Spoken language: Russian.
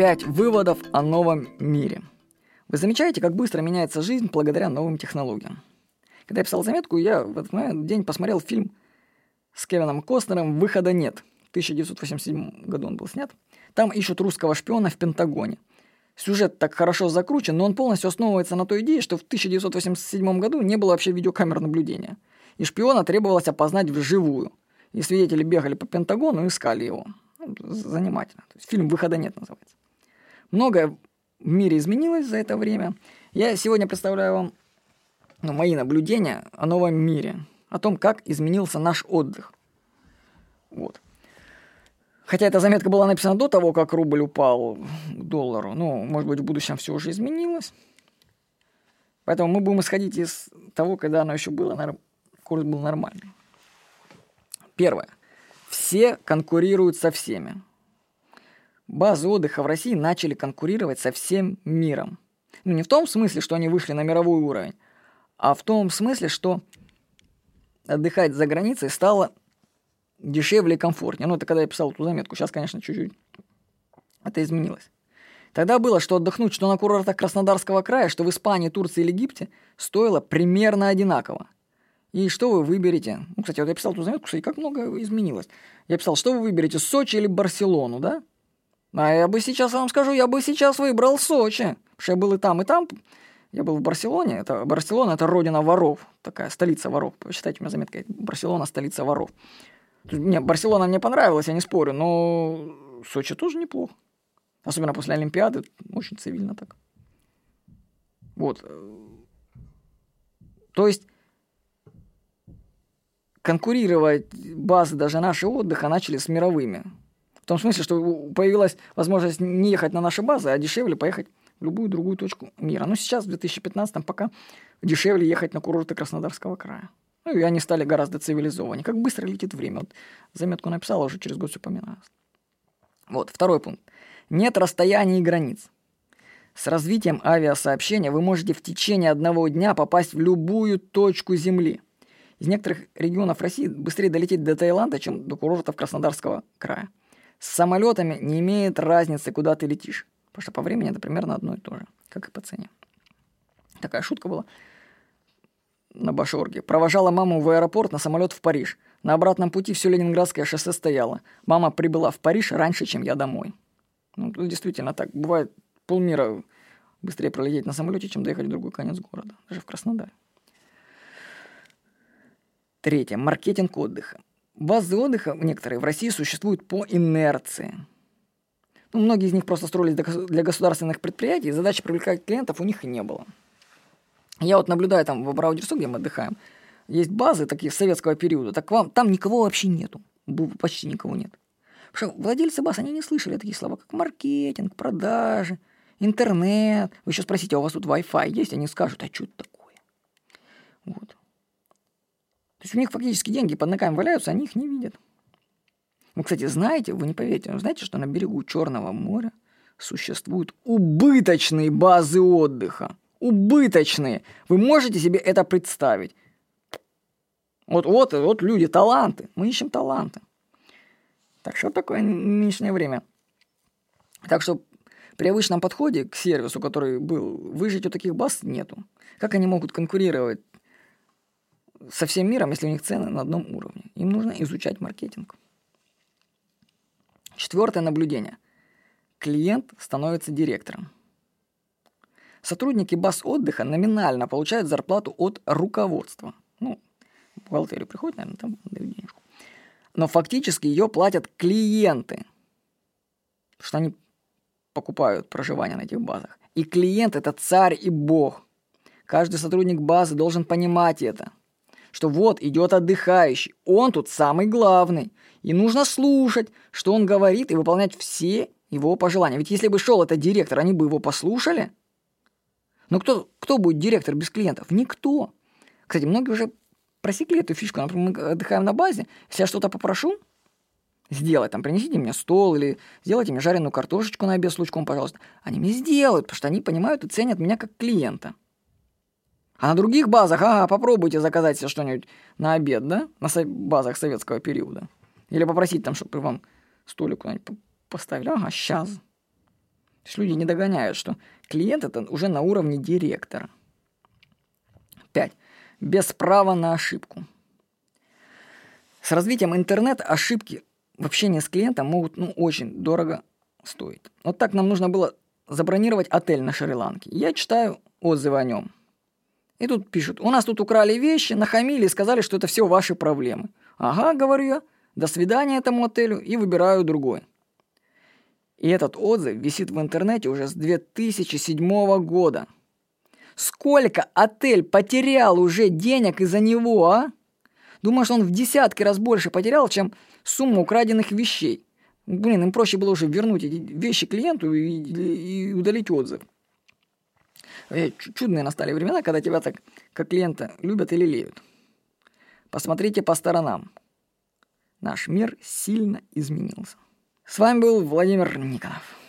Пять выводов о новом мире. Вы замечаете, как быстро меняется жизнь благодаря новым технологиям? Когда я писал заметку, я в этот момент, день посмотрел фильм с Кевином Костнером «Выхода нет». В 1987 году он был снят. Там ищут русского шпиона в Пентагоне. Сюжет так хорошо закручен, но он полностью основывается на той идее, что в 1987 году не было вообще видеокамер наблюдения. И шпиона требовалось опознать вживую. И свидетели бегали по Пентагону и искали его. Занимательно. То есть фильм «Выхода нет» называется. Многое в мире изменилось за это время. Я сегодня представляю вам ну, мои наблюдения о новом мире, о том, как изменился наш отдых. Вот. Хотя эта заметка была написана до того, как рубль упал к доллару. Ну, может быть, в будущем все уже изменилось. Поэтому мы будем исходить из того, когда оно еще было, курс был нормальный. Первое. Все конкурируют со всеми базы отдыха в России начали конкурировать со всем миром. Ну, не в том смысле, что они вышли на мировой уровень, а в том смысле, что отдыхать за границей стало дешевле и комфортнее. Ну, это когда я писал эту заметку. Сейчас, конечно, чуть-чуть это изменилось. Тогда было, что отдохнуть что на курортах Краснодарского края, что в Испании, Турции или Египте, стоило примерно одинаково. И что вы выберете? Ну, кстати, вот я писал эту заметку, кстати, как много изменилось. Я писал, что вы выберете, Сочи или Барселону, да? А я бы сейчас вам скажу, я бы сейчас выбрал Сочи. Что я был и там, и там. Я был в Барселоне. Это, Барселона – это родина воров. Такая столица воров. Посчитайте у меня заметка. Барселона – столица воров. Не, Барселона мне понравилась, я не спорю, но Сочи тоже неплохо. Особенно после Олимпиады. Очень цивильно так. Вот. То есть конкурировать базы даже нашего отдыха начали с мировыми том смысле, что появилась возможность не ехать на наши базы, а дешевле поехать в любую другую точку мира. Но сейчас, в 2015 пока дешевле ехать на курорты Краснодарского края. Ну, и они стали гораздо цивилизованнее. Как быстро летит время. Вот заметку написала, уже через год все упоминалось. Вот, второй пункт. Нет расстояний и границ. С развитием авиасообщения вы можете в течение одного дня попасть в любую точку Земли. Из некоторых регионов России быстрее долететь до Таиланда, чем до курортов Краснодарского края. С самолетами не имеет разницы, куда ты летишь. Потому что по времени это примерно одно и то же, как и по цене. Такая шутка была на Башорге. Провожала маму в аэропорт на самолет в Париж. На обратном пути все Ленинградское шоссе стояло. Мама прибыла в Париж раньше, чем я домой. Ну, действительно так. Бывает полмира быстрее пролететь на самолете, чем доехать в другой конец города. Даже в Краснодаре. Третье. Маркетинг отдыха. Базы отдыха некоторые в России существуют по инерции. Ну, многие из них просто строились для государственных предприятий, задачи привлекать клиентов у них и не было. Я вот наблюдаю там в Браудерсу, где мы отдыхаем, есть базы такие советского периода, так вам там никого вообще нету, почти никого нет. Потому что владельцы баз, они не слышали такие слова, как маркетинг, продажи, интернет. Вы еще спросите, а у вас тут Wi-Fi есть? Они скажут, а что это такое? Вот. Есть у них фактически деньги под ногами валяются, они их не видят. Вы, кстати, знаете, вы не поверите, но знаете, что на берегу Черного моря существуют убыточные базы отдыха. Убыточные. Вы можете себе это представить? Вот, вот, вот люди, таланты. Мы ищем таланты. Так что такое нынешнее время. Так что при обычном подходе к сервису, который был, выжить у таких баз нету. Как они могут конкурировать со всем миром, если у них цены на одном уровне. Им нужно изучать маркетинг. Четвертое наблюдение. Клиент становится директором. Сотрудники баз отдыха номинально получают зарплату от руководства. Ну, в бухгалтерию приходит, наверное, там дают денежку. Но фактически ее платят клиенты. Потому что они покупают проживание на этих базах. И клиент – это царь и бог. Каждый сотрудник базы должен понимать это – что вот идет отдыхающий, он тут самый главный, и нужно слушать, что он говорит, и выполнять все его пожелания. Ведь если бы шел этот директор, они бы его послушали. Но кто, кто будет директор без клиентов? Никто. Кстати, многие уже просекли эту фишку. Например, мы отдыхаем на базе, если я что-то попрошу, сделать, там, принесите мне стол или сделайте мне жареную картошечку на обед с лучком, пожалуйста. Они мне сделают, потому что они понимают и ценят меня как клиента. А на других базах, ага, попробуйте заказать себе что-нибудь на обед, да? На базах советского периода. Или попросить там, чтобы вам столик куда-нибудь поставили. Ага, сейчас. есть люди не догоняют, что клиент это уже на уровне директора. 5. Без права на ошибку. С развитием интернета ошибки в общении с клиентом могут ну, очень дорого стоить. Вот так нам нужно было забронировать отель на Шри-Ланке. Я читаю отзывы о нем. И тут пишут, у нас тут украли вещи, нахамили и сказали, что это все ваши проблемы. Ага, говорю я, до свидания этому отелю и выбираю другой. И этот отзыв висит в интернете уже с 2007 года. Сколько отель потерял уже денег из-за него, а? Думаешь, он в десятки раз больше потерял, чем сумма украденных вещей. Блин, им проще было уже вернуть эти вещи клиенту и, и удалить отзыв. Э, чудные настали времена, когда тебя так, как клиента, любят или леют. Посмотрите по сторонам. Наш мир сильно изменился. С вами был Владимир Никонов.